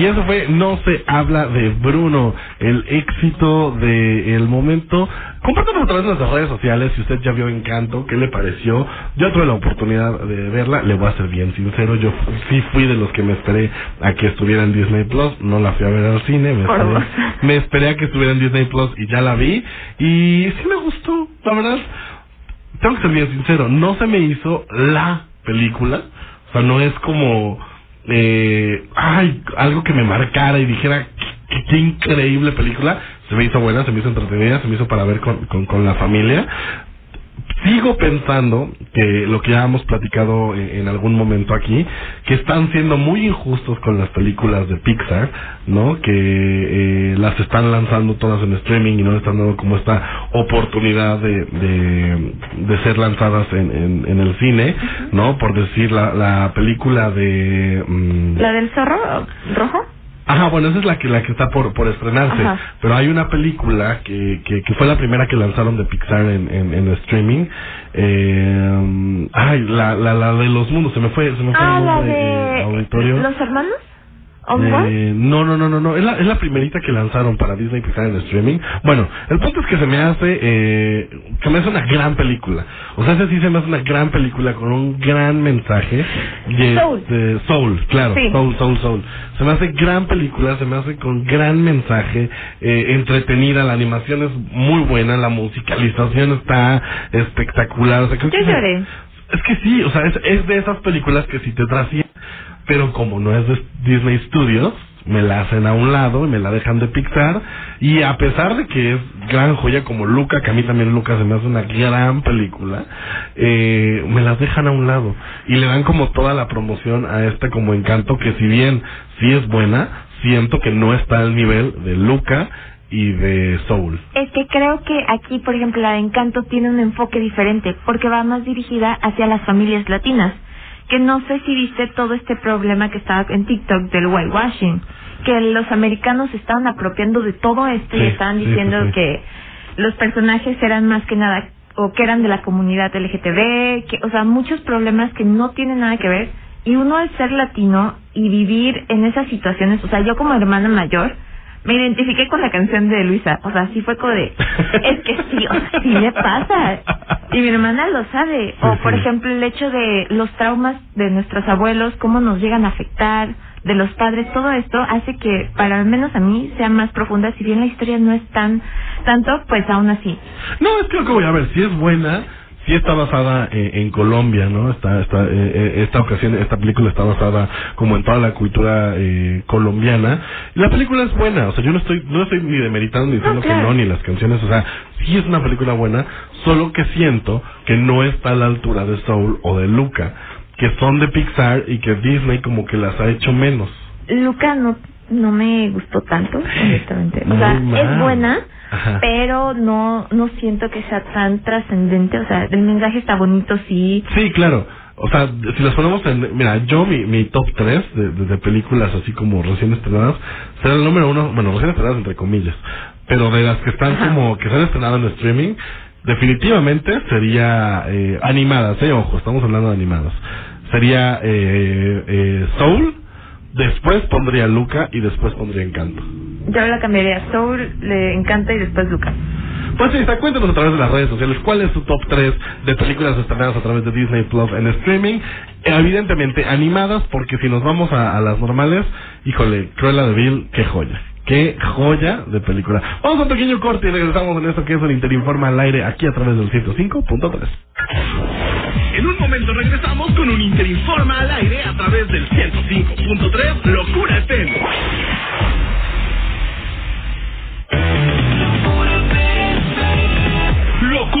Y eso fue No se habla de Bruno, el éxito del momento. Compártanos a través de nuestras redes sociales si usted ya vio Encanto, qué le pareció. Yo tuve la oportunidad de verla, le voy a ser bien sincero, yo sí fui de los que me esperé a que estuviera en Disney Plus, no la fui a ver al cine, me esperé, me esperé a que estuviera en Disney Plus y ya la vi. Y sí me gustó, la verdad. Tengo que ser bien sincero, no se me hizo la película, o sea, no es como eh, ay, algo que me marcara y dijera qué, qué increíble película. Se me hizo buena, se me hizo entretenida, se me hizo para ver con, con, con la familia. Sigo pensando que lo que ya hemos platicado en, en algún momento aquí, que están siendo muy injustos con las películas de Pixar, ¿no? Que eh, las están lanzando todas en streaming y no le están dando como esta oportunidad de, de, de ser lanzadas en, en, en el cine, ¿no? Por decir, la, la película de... mm, ¿La del zorro rojo? Ajá, bueno, esa es la que la que está por por estrenarse. Ajá. Pero hay una película que, que, que fue la primera que lanzaron de Pixar en, en, en streaming. Eh, ay, la, la, la de los mundos, se me fue, se me fue Ah, el la nombre, eh, de auditorio. los hermanos. Eh, no, no, no, no, no. Es la, es la primerita que lanzaron para Disney Pixar en streaming. Bueno, el punto es que se me hace, eh, se me hace una gran película. O sea, ese sí se me hace una gran película con un gran mensaje. De, Soul. de Soul, claro. Sí. Soul, Soul, Soul. Se me hace gran película, se me hace con gran mensaje, eh, entretenida, la animación es muy buena, la musicalización está espectacular. O sea, creo Yo lloré. es que sí, o sea, es, es de esas películas que si te trascienden, pero como no es de Disney Studios, me la hacen a un lado y me la dejan de Pixar. Y a pesar de que es gran joya como Luca, que a mí también Luca se me hace una gran película, eh, me las dejan a un lado. Y le dan como toda la promoción a este como encanto, que si bien sí es buena, siento que no está al nivel de Luca y de Soul. Es que creo que aquí, por ejemplo, la de Encanto tiene un enfoque diferente, porque va más dirigida hacia las familias latinas. Que no sé si viste todo este problema que estaba en TikTok del whitewashing, que los americanos estaban apropiando de todo esto y estaban sí, diciendo sí. que los personajes eran más que nada o que eran de la comunidad LGTB, que, o sea, muchos problemas que no tienen nada que ver. Y uno al ser latino y vivir en esas situaciones, o sea, yo como hermana mayor, me identifiqué con la canción de Luisa. O sea, sí fue como de, es que sí, o sea, sí me pasa. Y mi hermana lo sabe. O, por ejemplo, el hecho de los traumas de nuestros abuelos, cómo nos llegan a afectar, de los padres, todo esto hace que, para al menos a mí, sea más profunda. Si bien la historia no es tan, tanto, pues aún así. No, es que voy a ver, si es buena, si está basada eh, en Colombia, ¿no? Está, está, eh, eh, esta ocasión, esta película está basada como en toda la cultura eh, colombiana. Y la película es buena, o sea, yo no estoy, no estoy ni demeritando ni diciendo que no, ni las canciones, o sea, sí es una película buena, solo que siento que no está a la altura de Soul o de Luca, que son de Pixar y que Disney como que las ha hecho menos. Luca no, no me gustó tanto, honestamente. O sea, es buena, Ajá. pero no no siento que sea tan trascendente. O sea, el mensaje está bonito, sí. Sí, claro. O sea, si las ponemos en... Mira, yo mi, mi top 3 de, de, de películas así como recién estrenadas será el número uno, bueno, recién estrenadas entre comillas, pero de las que están como que se han estrenado en streaming, definitivamente sería eh, animadas, eh, ojo, estamos hablando de animadas. Sería eh, eh, Soul, después pondría Luca y después pondría Encanto. Yo la cambiaría. Soul le encanta y después Luca. Pues sí, está, cuéntanos a través de las redes sociales cuál es su top 3 de películas estrenadas a través de Disney Plus en streaming. Eh, Evidentemente animadas, porque si nos vamos a, a las normales, híjole, Cruella de Vil, qué joya. Qué joya de película. Vamos a un pequeño corte y regresamos en esto que es el Interinforma al aire aquí a través del 105.3. En un momento regresamos con un Interinforma al aire a través del 105.3 Locura FM.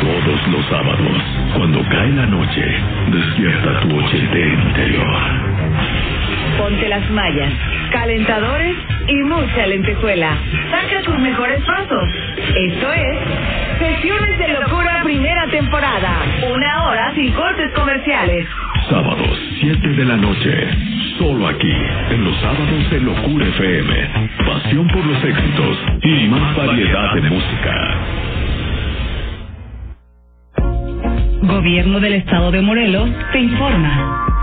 Todos los sábados, cuando cae la noche, despierta tu ochentero interior. Ponte las mallas, calentadores y mucha lentejuela. Saca tus mejores pasos. Esto es Sesiones de Locura Primera Temporada. Una hora sin cortes comerciales. Sábados, 7 de la noche. Solo aquí, en los sábados de Locura FM. Pasión por los éxitos y más variedad de música. Gobierno del Estado de Morelos te informa.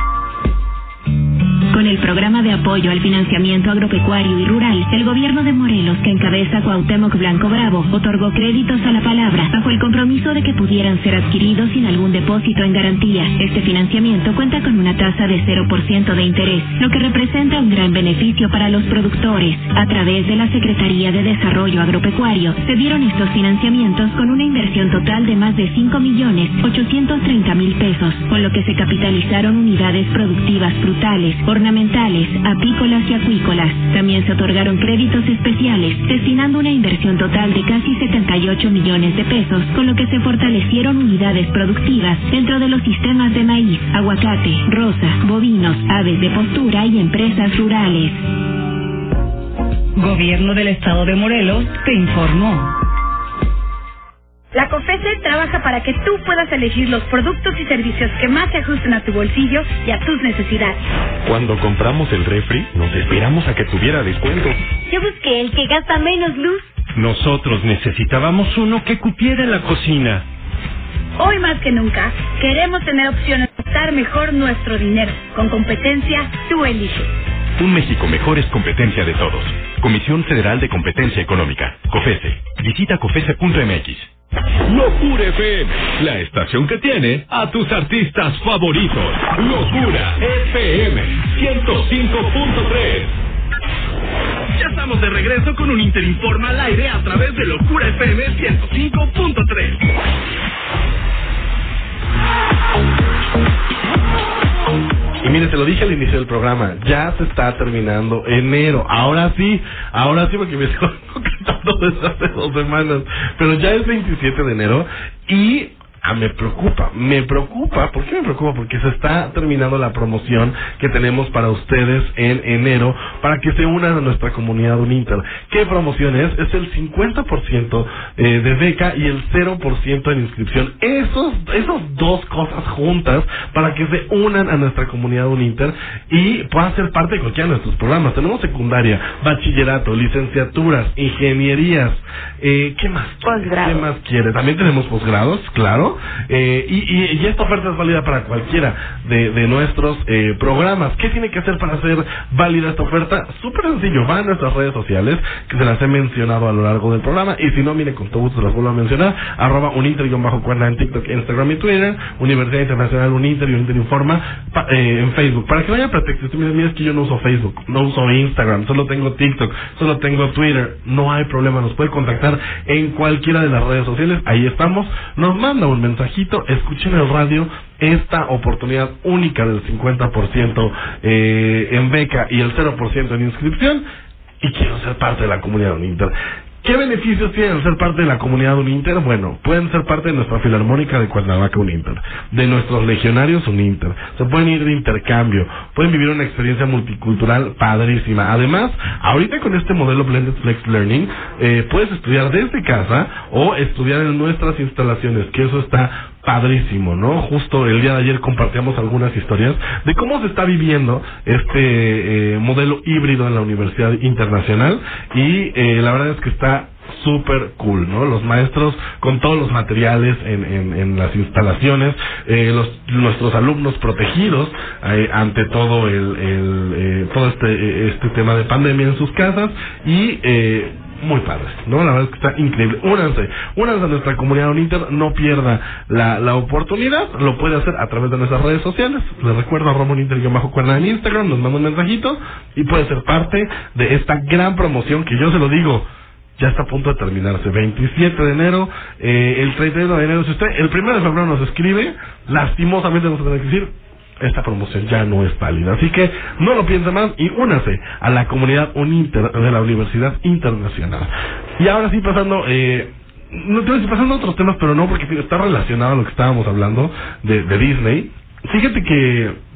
Con el programa de apoyo al financiamiento agropecuario y rural, el gobierno de Morelos, que encabeza Cuauhtémoc Blanco Bravo, otorgó créditos a la palabra bajo el compromiso de que pudieran ser adquiridos sin algún depósito en garantía. Este financiamiento cuenta con una tasa de 0% de interés, lo que representa un gran beneficio para los productores. A través de la Secretaría de Desarrollo Agropecuario, se dieron estos financiamientos con una inversión total de más de 5 millones 830 mil pesos, con lo que se capitalizaron unidades productivas frutales, horneras apícolas y acuícolas. También se otorgaron créditos especiales, destinando una inversión total de casi 78 millones de pesos, con lo que se fortalecieron unidades productivas dentro de los sistemas de maíz, aguacate, rosa, bovinos, aves de postura y empresas rurales. Gobierno del Estado de Morelos te informó. La COFESE trabaja para que tú puedas elegir los productos y servicios que más se ajusten a tu bolsillo y a tus necesidades. Cuando compramos el refri, nos esperamos a que tuviera descuento. Yo busqué el que gasta menos luz. Nosotros necesitábamos uno que cupiera en la cocina. Hoy más que nunca, queremos tener opciones de gastar mejor nuestro dinero. Con competencia, tú eliges. Un México mejor es competencia de todos. Comisión Federal de Competencia Económica. COFESE. Visita COFESE.mx. Locura FM, la estación que tiene a tus artistas favoritos. Locura FM 105.3. Ya estamos de regreso con un Interinforma al aire a través de Locura FM 105.3. Y mire, te lo dije al inicio del programa, ya se está terminando enero. Ahora sí, ahora sí, porque me [laughs] estoy cantando desde hace dos semanas. Pero ya es 27 de enero y ah, me preocupa, me preocupa. ¿Por qué me preocupa? Porque se está terminando la promoción que tenemos para ustedes en enero para que se unan a nuestra comunidad Uninter. ¿Qué promoción es? Es el 50% eh, de beca y el 0% en inscripción. Esos, esos dos cosas juntas para que se unan a nuestra comunidad Uninter y puedan ser parte de cualquiera de nuestros programas. Tenemos secundaria, bachillerato, licenciaturas, ingenierías. Eh, ¿Qué más? ¿Qué más quiere? También tenemos posgrados, claro. Eh, y, esta oferta es válida para cualquiera de, nuestros eh, programas. ¿Qué tiene que hacer para hacer válida esta oferta? Súper sencillo. Va a nuestras redes sociales, que se las he mencionado a lo largo del programa. Y si no, mire, con todo gusto las vuelvo a mencionar. Arroba Uninter-cuerda en TikTok, Instagram y Twitter. Universidad Internacional Uninter y Uninter Informa eh, en Facebook. Para que no haya pretexto. Usted me que yo no uso Facebook, no uso Instagram, solo tengo TikTok, solo tengo Twitter. No hay problema. Nos puede contactar en cualquiera de las redes sociales. Ahí estamos. Nos manda un mensajito. Escuchen el radio esta oportunidad única del 50% eh, en beca y el 0% en inscripción y quiero ser parte de la comunidad Uninter. ¿Qué beneficios tienen ser parte de la comunidad Uninter? Bueno, pueden ser parte de nuestra filarmónica de Cuernavaca Uninter, de nuestros legionarios Uninter, se pueden ir de intercambio, pueden vivir una experiencia multicultural padrísima. Además, ahorita con este modelo Blended Flex Learning, eh, puedes estudiar desde casa o estudiar en nuestras instalaciones, que eso está padrísimo, ¿no? Justo el día de ayer compartíamos algunas historias de cómo se está viviendo este eh, modelo híbrido en la Universidad Internacional y eh, la verdad es que está súper cool, ¿no? Los maestros con todos los materiales en, en, las instalaciones, eh, los, nuestros alumnos protegidos eh, ante todo el, el eh, todo este eh, este tema de pandemia en sus casas y muy padre, ¿no? La verdad es que está increíble. Únanse, únanse a nuestra comunidad Uninter, no pierda la, la oportunidad, lo puede hacer a través de nuestras redes sociales. Les recuerdo a Ramón Inter bajo cuerda en Instagram, nos manda un mensajito y puede ser parte de esta gran promoción que yo se lo digo. Ya está a punto de terminarse. 27 de enero, eh, el 31 de enero. Si usted el 1 de febrero nos escribe, lastimosamente vamos a tener que decir, esta promoción ya no es válida. Así que no lo piense más y únase a la comunidad Uninter de la Universidad Internacional. Y ahora sí, pasando. Eh, no decir, pasando a otros temas, pero no, porque está relacionado a lo que estábamos hablando de, de Disney. Fíjate que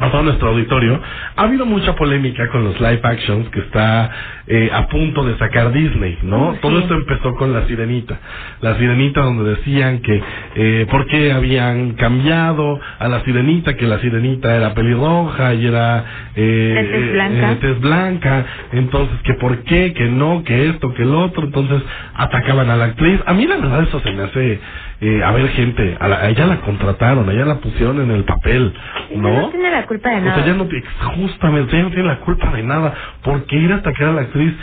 pasado a nuestro auditorio, ha habido mucha polémica con los live actions que está eh, a punto de sacar Disney, ¿no? Todo esto empezó con La Sirenita. La Sirenita donde decían que eh, por qué habían cambiado a La Sirenita, que La Sirenita era pelirroja y era eh, eh, blanca. eh, blanca, entonces que por qué, que no, que esto, que el otro, entonces atacaban a la actriz. A mí la verdad eso se me hace, eh, a ver gente, a, la- a ella la contrataron, a ella la pusieron en el papel, No ¿no? tiene la culpa de O nada. sea, ya no, justamente, ella no tiene la culpa de nada. ¿Por qué ir a atacar a la actriz?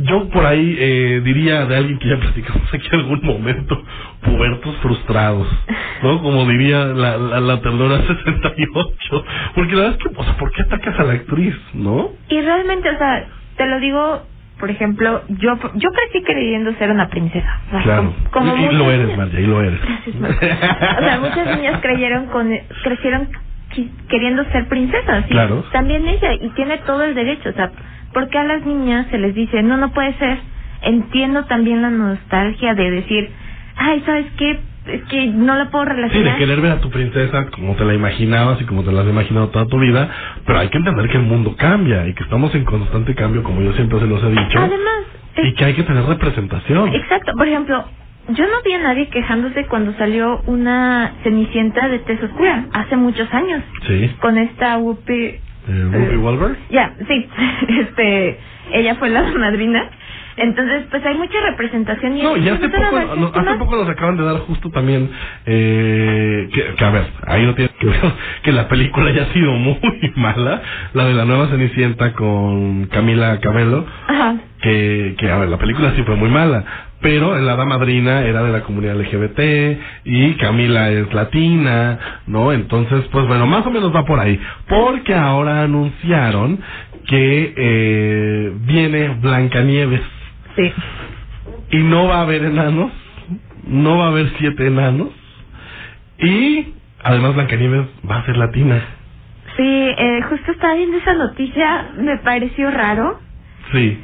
Yo por ahí eh, diría de alguien que ya [laughs] platicamos aquí en algún momento, pubertos frustrados, ¿no? Como diría la, la, la ternura [laughs] 68. Porque la verdad es que, o sea, ¿por qué atacas a la actriz, no? Y realmente, o sea, te lo digo, por ejemplo, yo yo crecí creyendo ser una princesa. O sea, Claro. como- como y, y lo eres, y lo eres. O sea, muchas niñas creyeron con crecieron queriendo ser princesas. Claro. También ella, y tiene todo el derecho. O sea, ¿por qué a las niñas se les dice, no, no puede ser? Entiendo también la nostalgia de decir, ay, ¿sabes qué? Es que no la puedo Sí, de relacionar. querer ver a tu princesa como te la imaginabas y como te la has imaginado toda tu vida, pero hay que entender que el mundo cambia y que estamos en constante cambio, como yo siempre se los he dicho, Además, y que hay que tener representación. Exacto, por ejemplo, yo no vi a nadie quejándose cuando salió una Cenicienta de tez oscura, hace muchos años, Sí. con esta Whoopi... Eh, Whoopi Goldberg. Ya, sí, [laughs] este, ella fue la [laughs] madrina, entonces pues hay mucha representación y No, y hace poco, no, hace poco nos acaban de dar justo también eh, que, que, a ver, ahí no tiene [laughs] que ver que la película haya sido muy [laughs] mala, la de la nueva Cenicienta con Camila Cabello, Ajá. que, que a ver, la película sí fue muy mala, pero la hada madrina era de la comunidad LGBT y Camila es latina, ¿no? Entonces, pues bueno, más o menos va por ahí, porque ahora anunciaron que eh, viene Blancanieves. Sí. Y no va a haber enanos, no va a haber siete enanos, y además Blancanieves va a ser latina. Sí, eh, justo estaba viendo esa noticia, me pareció raro, Sí.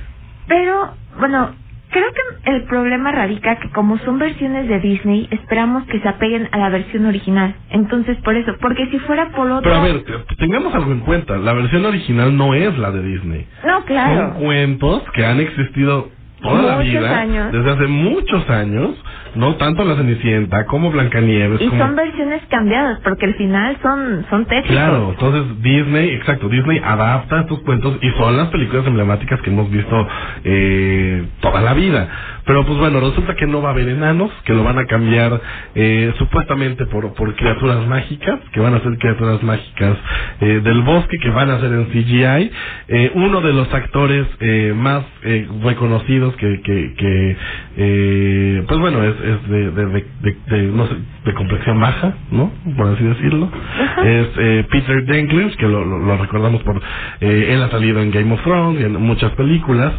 pero bueno, creo que el problema radica que como son versiones de Disney, esperamos que se apeguen a la versión original. Entonces, por eso, porque si fuera por otro... Pero a ver, te- tengamos algo en cuenta, la versión original no es la de Disney. No, claro. Son cuentos que han existido toda la Muchos vida, años. desde hace muchos años, no tanto la Cenicienta como Blancanieves, Y como son versiones cambiadas, porque al final son, son tétricos. Claro, entonces Disney, exacto, Disney adapta estos cuentos y son las películas emblemáticas que hemos visto eh, toda la vida. Pero pues bueno, resulta que no va a haber enanos, que lo van a cambiar eh, supuestamente por, por criaturas mágicas, que van a ser criaturas mágicas eh, del bosque, que van a ser en CGI. Eh, uno de los actores eh, más eh, reconocidos que, que, que eh, pues bueno, es, es de, de, de, de- no sé, de complexión baja, ¿no? Por así decirlo. Es eh, Peter Dinklage, que lo, lo, lo recordamos por... eh, él ha salido en Game of Thrones y en muchas películas.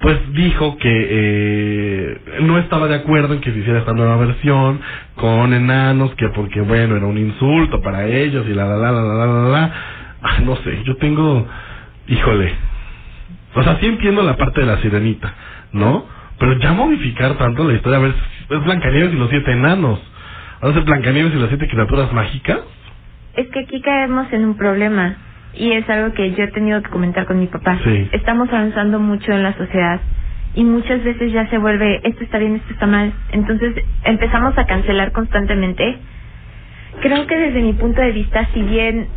Pues dijo que eh, no estaba de acuerdo en que se hiciera esta nueva versión con enanos, que porque bueno, era un insulto para ellos y la la la la la la la. la. Ah, no sé, yo tengo... Híjole, o sea, sí entiendo la parte de la sirenita, ¿no? Pero ya modificar tanto la historia, a ver, es Blancanieves y los siete enanos. Ahora es Blancanieves y las siete criaturas mágicas. Es que aquí caemos en un problema y es algo que yo he tenido que comentar con mi papá. Sí. Estamos avanzando mucho en la sociedad y muchas veces ya se vuelve esto está bien, esto está mal. Entonces empezamos a cancelar constantemente. Creo que desde mi punto de vista, si bien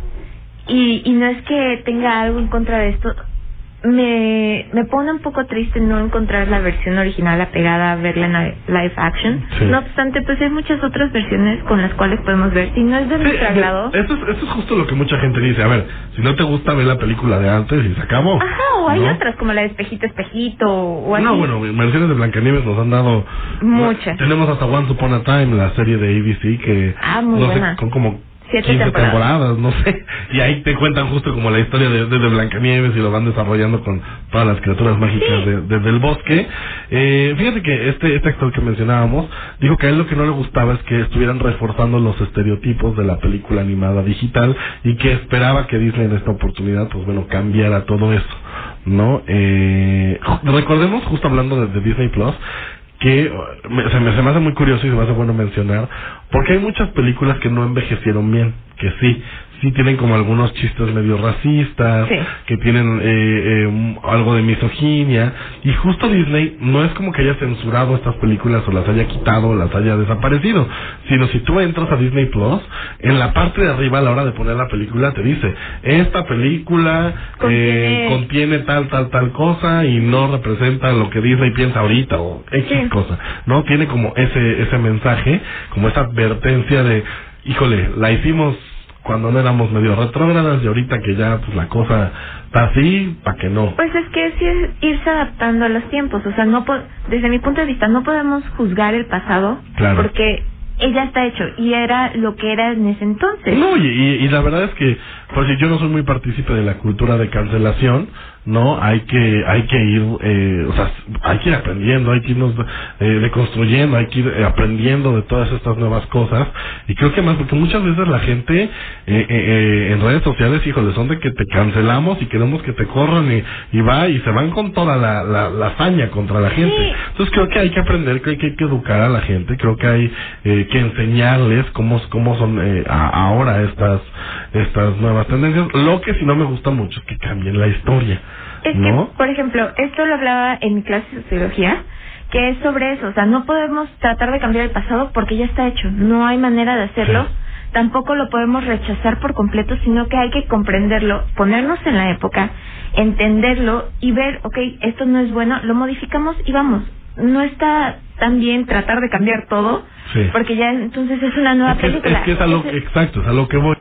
y, y no es que tenga algo en contra de esto, me, me pone un poco triste no encontrar la versión original apegada a verla en li- live action. Sí. No obstante, pues hay muchas otras versiones con las cuales podemos ver. Si no es de nuestro agrado, Eso es, eso es justo lo que mucha gente dice. A ver, si no te gusta, ver la película de antes y se acabó. Ajá, o hay ¿no? otras como la de espejito, espejito, o así. No, bueno, versiones de Blancanieves nos han dado... Muchas. Tenemos hasta Once Upon a Time, la serie de ABC, que... Ah, muy no buena. sé, con como Siete 15 temporadas. temporadas, no sé. Y ahí te cuentan justo como la historia de, de, de Blancanieves y lo van desarrollando con todas las criaturas mágicas de- de- del bosque. Eh, fíjate que este, este actor que mencionábamos dijo que a él lo que no le gustaba es que estuvieran reforzando los estereotipos de la película animada digital y que esperaba que Disney en esta oportunidad, pues bueno, cambiara todo eso. ¿No? Eh, recordemos, justo hablando de, de Disney Plus, que me- se, me, se me hace muy curioso y se me hace bueno mencionar, porque hay muchas películas que no envejecieron bien, que sí, sí tienen como algunos chistes medio racistas, Sí. que tienen eh, eh, algo de misoginia, y justo Disney no es como que haya censurado estas películas o las haya quitado o las haya desaparecido, sino si tú entras a Disney Plus, en la parte de arriba a la hora de poner la película te dice, esta película eh, Contiene- contiene tal, tal, tal cosa y no representa lo que Disney piensa ahorita o X cosa, ¿no? Tiene como ese, ese mensaje, como esa advertencia de, híjole, la hicimos cuando no éramos medio retrógradas y ahorita que ya pues la cosa está así, ¿para que no? Pues es que sí es irse adaptando a los tiempos. O sea, no po- desde mi punto de vista, no podemos juzgar el pasado Claro. porque ella está hecho y era lo que era en ese entonces. No, y, y, y la verdad es que, pues si yo no soy muy partícipe de la cultura de cancelación, no hay que hay que ir eh, o sea hay que ir aprendiendo hay que irnos eh, deconstruyendo hay que ir eh, aprendiendo de todas estas nuevas cosas. Y creo que más porque muchas veces la gente eh, eh, eh, en redes sociales híjole son de que te cancelamos y queremos que te corran y, y va y se van con toda la, la, la hazaña contra la gente. Entonces creo que hay que aprender creo que hay que educar a la gente creo que hay eh, que enseñarles cómo cómo son eh, a- ahora estas estas nuevas tendencias. Lo que sí no me gusta mucho es que cambien la historia Es ¿no? que, por ejemplo, esto lo hablaba en mi clase de sociología, que es sobre eso, o sea, no podemos tratar de cambiar el pasado porque ya está hecho, no hay manera de hacerlo, tampoco lo podemos rechazar por completo, sino que hay que comprenderlo, ponernos en la época, entenderlo y ver, ok, esto no es bueno, lo modificamos y vamos. No está tan bien tratar de cambiar todo, Sí. porque ya entonces es una nueva Es que, es- película. es que es a lo Ese- exacto, es a lo que voy.